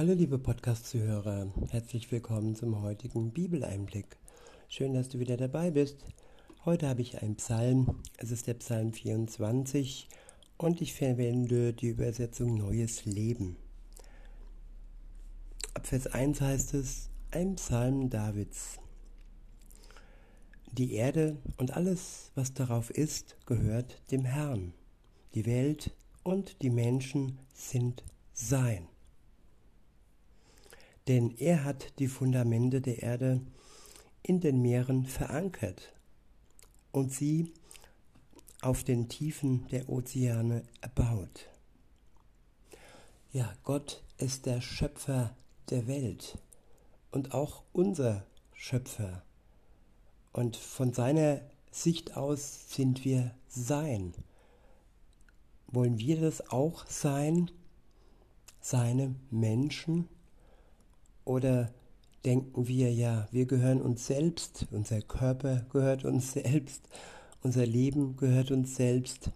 Hallo liebe Podcast-Zuhörer, herzlich willkommen zum heutigen Bibeleinblick. Schön, dass du wieder dabei bist. Heute habe ich einen Psalm, es ist der Psalm 24 und ich verwende die Übersetzung Neues Leben. Ab Vers 1 heißt es, ein Psalm Davids. Die Erde und alles, was darauf ist, gehört dem Herrn. Die Welt und die Menschen sind sein denn er hat die Fundamente der Erde in den Meeren verankert und sie auf den Tiefen der Ozeane erbaut. Ja, Gott ist der Schöpfer der Welt und auch unser Schöpfer. Und von seiner Sicht aus sind wir sein. Wollen wir das auch sein? Seine Menschen? Oder denken wir, ja, wir gehören uns selbst, unser Körper gehört uns selbst, unser Leben gehört uns selbst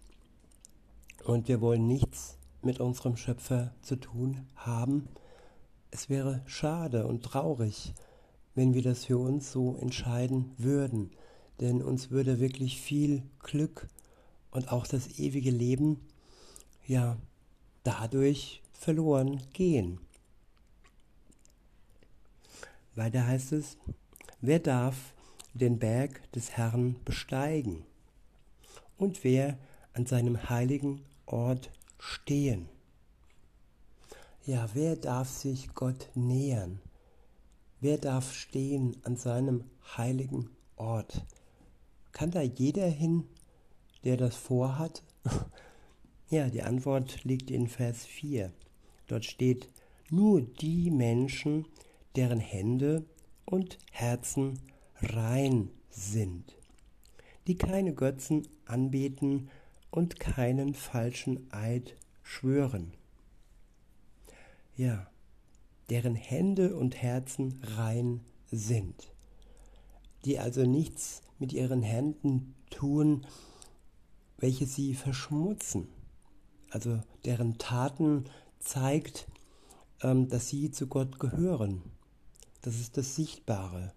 und wir wollen nichts mit unserem Schöpfer zu tun haben. Es wäre schade und traurig, wenn wir das für uns so entscheiden würden, denn uns würde wirklich viel Glück und auch das ewige Leben ja dadurch verloren gehen. Weiter heißt es, wer darf den Berg des Herrn besteigen und wer an seinem heiligen Ort stehen? Ja, wer darf sich Gott nähern? Wer darf stehen an seinem heiligen Ort? Kann da jeder hin, der das vorhat? ja, die Antwort liegt in Vers 4. Dort steht, nur die Menschen, deren Hände und Herzen rein sind, die keine Götzen anbeten und keinen falschen Eid schwören. Ja, deren Hände und Herzen rein sind, die also nichts mit ihren Händen tun, welche sie verschmutzen, also deren Taten zeigt, ähm, dass sie zu Gott gehören das ist das Sichtbare.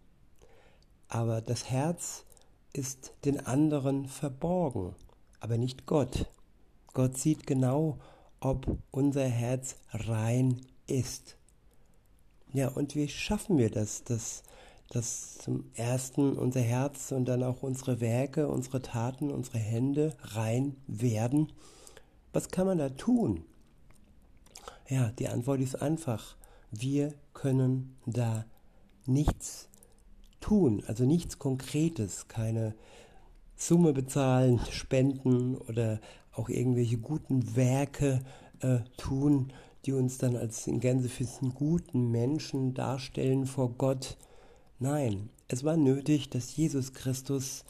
Aber das Herz ist den anderen verborgen, aber nicht Gott. Gott sieht genau, ob unser Herz rein ist. Ja, und wie schaffen wir das, dass, dass zum ersten unser Herz und dann auch unsere Werke, unsere Taten, unsere Hände rein werden? Was kann man da tun? Ja, die Antwort ist einfach. Wir können da nichts tun, also nichts Konkretes, keine Summe bezahlen, spenden oder auch irgendwelche guten Werke äh, tun, die uns dann als in Gänsefüßen guten Menschen darstellen vor Gott. Nein, es war nötig, dass Jesus Christus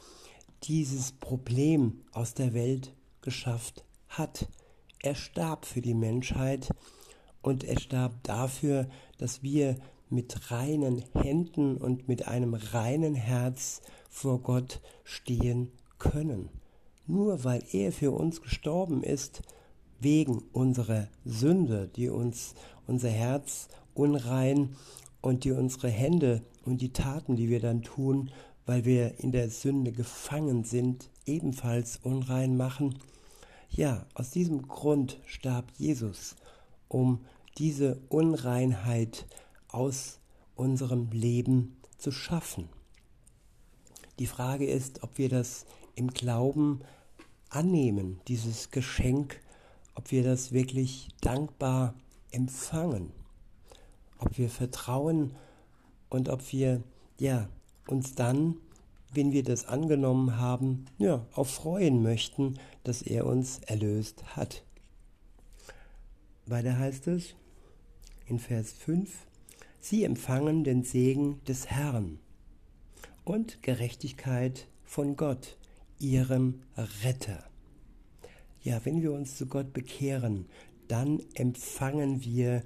dieses Problem aus der Welt geschafft hat. Er starb für die Menschheit und er starb dafür, dass wir mit reinen Händen und mit einem reinen Herz vor Gott stehen können. Nur weil er für uns gestorben ist, wegen unserer Sünde, die uns unser Herz unrein und die unsere Hände und die Taten, die wir dann tun, weil wir in der Sünde gefangen sind, ebenfalls unrein machen. Ja, aus diesem Grund starb Jesus, um diese Unreinheit zu aus unserem Leben zu schaffen. Die Frage ist, ob wir das im Glauben annehmen, dieses Geschenk, ob wir das wirklich dankbar empfangen, ob wir vertrauen und ob wir ja uns dann, wenn wir das angenommen haben, ja, auch freuen möchten, dass er uns erlöst hat. Weiter heißt es in Vers 5, Sie empfangen den Segen des Herrn und Gerechtigkeit von Gott, ihrem Retter. Ja, wenn wir uns zu Gott bekehren, dann empfangen wir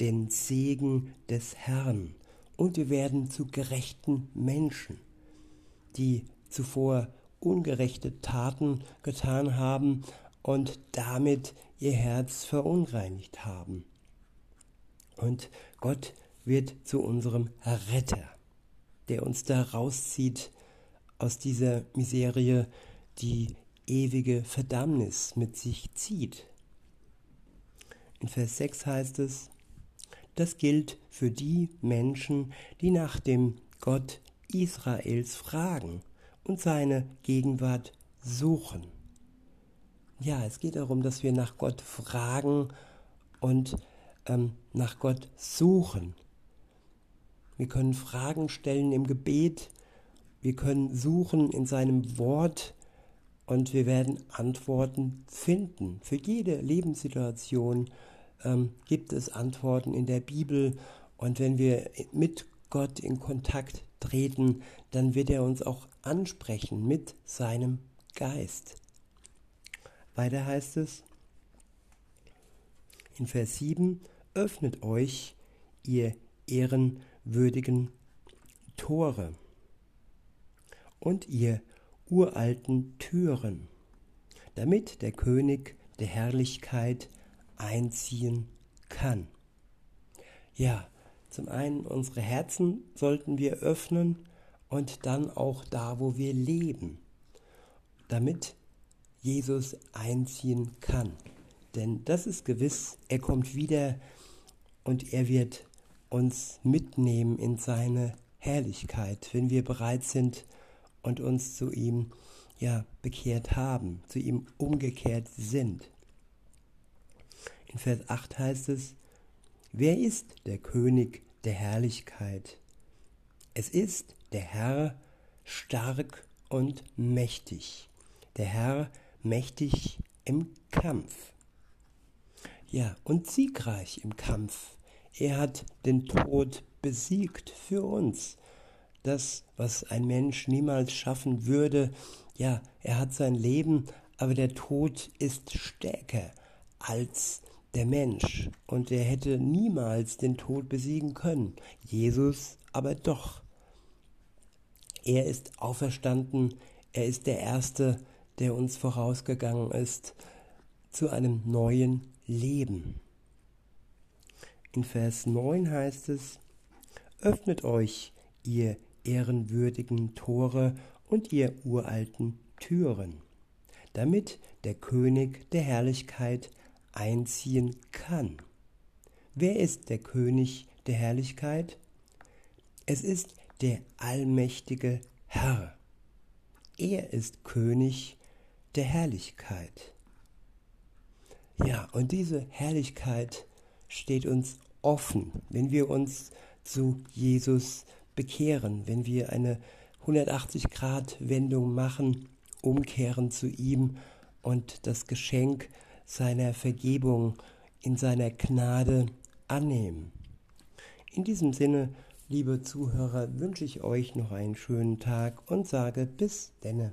den Segen des Herrn und wir werden zu gerechten Menschen, die zuvor ungerechte Taten getan haben und damit ihr Herz verunreinigt haben. Und Gott wird zu unserem Retter, der uns da rauszieht aus dieser Miserie, die ewige Verdammnis mit sich zieht. In Vers 6 heißt es, das gilt für die Menschen, die nach dem Gott Israels fragen und seine Gegenwart suchen. Ja, es geht darum, dass wir nach Gott fragen und ähm, nach Gott suchen. Wir können Fragen stellen im Gebet, wir können suchen in seinem Wort und wir werden Antworten finden. Für jede Lebenssituation ähm, gibt es Antworten in der Bibel und wenn wir mit Gott in Kontakt treten, dann wird er uns auch ansprechen mit seinem Geist. Weiter heißt es in Vers 7, öffnet euch, ihr ehrenwürdigen Tore und ihr uralten Türen, damit der König der Herrlichkeit einziehen kann. Ja, zum einen unsere Herzen sollten wir öffnen und dann auch da, wo wir leben, damit Jesus einziehen kann. Denn das ist gewiss, er kommt wieder und er wird uns mitnehmen in seine Herrlichkeit, wenn wir bereit sind und uns zu ihm ja bekehrt haben, zu ihm umgekehrt sind. In Vers 8 heißt es, wer ist der König der Herrlichkeit? Es ist der Herr stark und mächtig, der Herr mächtig im Kampf. Ja, und siegreich im Kampf. Er hat den Tod besiegt für uns. Das, was ein Mensch niemals schaffen würde, ja, er hat sein Leben, aber der Tod ist stärker als der Mensch und er hätte niemals den Tod besiegen können. Jesus aber doch. Er ist auferstanden, er ist der Erste, der uns vorausgegangen ist zu einem neuen Leben. In Vers 9 heißt es, Öffnet euch, ihr ehrenwürdigen Tore und ihr uralten Türen, damit der König der Herrlichkeit einziehen kann. Wer ist der König der Herrlichkeit? Es ist der allmächtige Herr. Er ist König der Herrlichkeit. Ja, und diese Herrlichkeit steht uns offen, wenn wir uns zu Jesus bekehren, wenn wir eine 180-Grad-Wendung machen, umkehren zu ihm und das Geschenk seiner Vergebung in seiner Gnade annehmen. In diesem Sinne, liebe Zuhörer, wünsche ich euch noch einen schönen Tag und sage bis denne.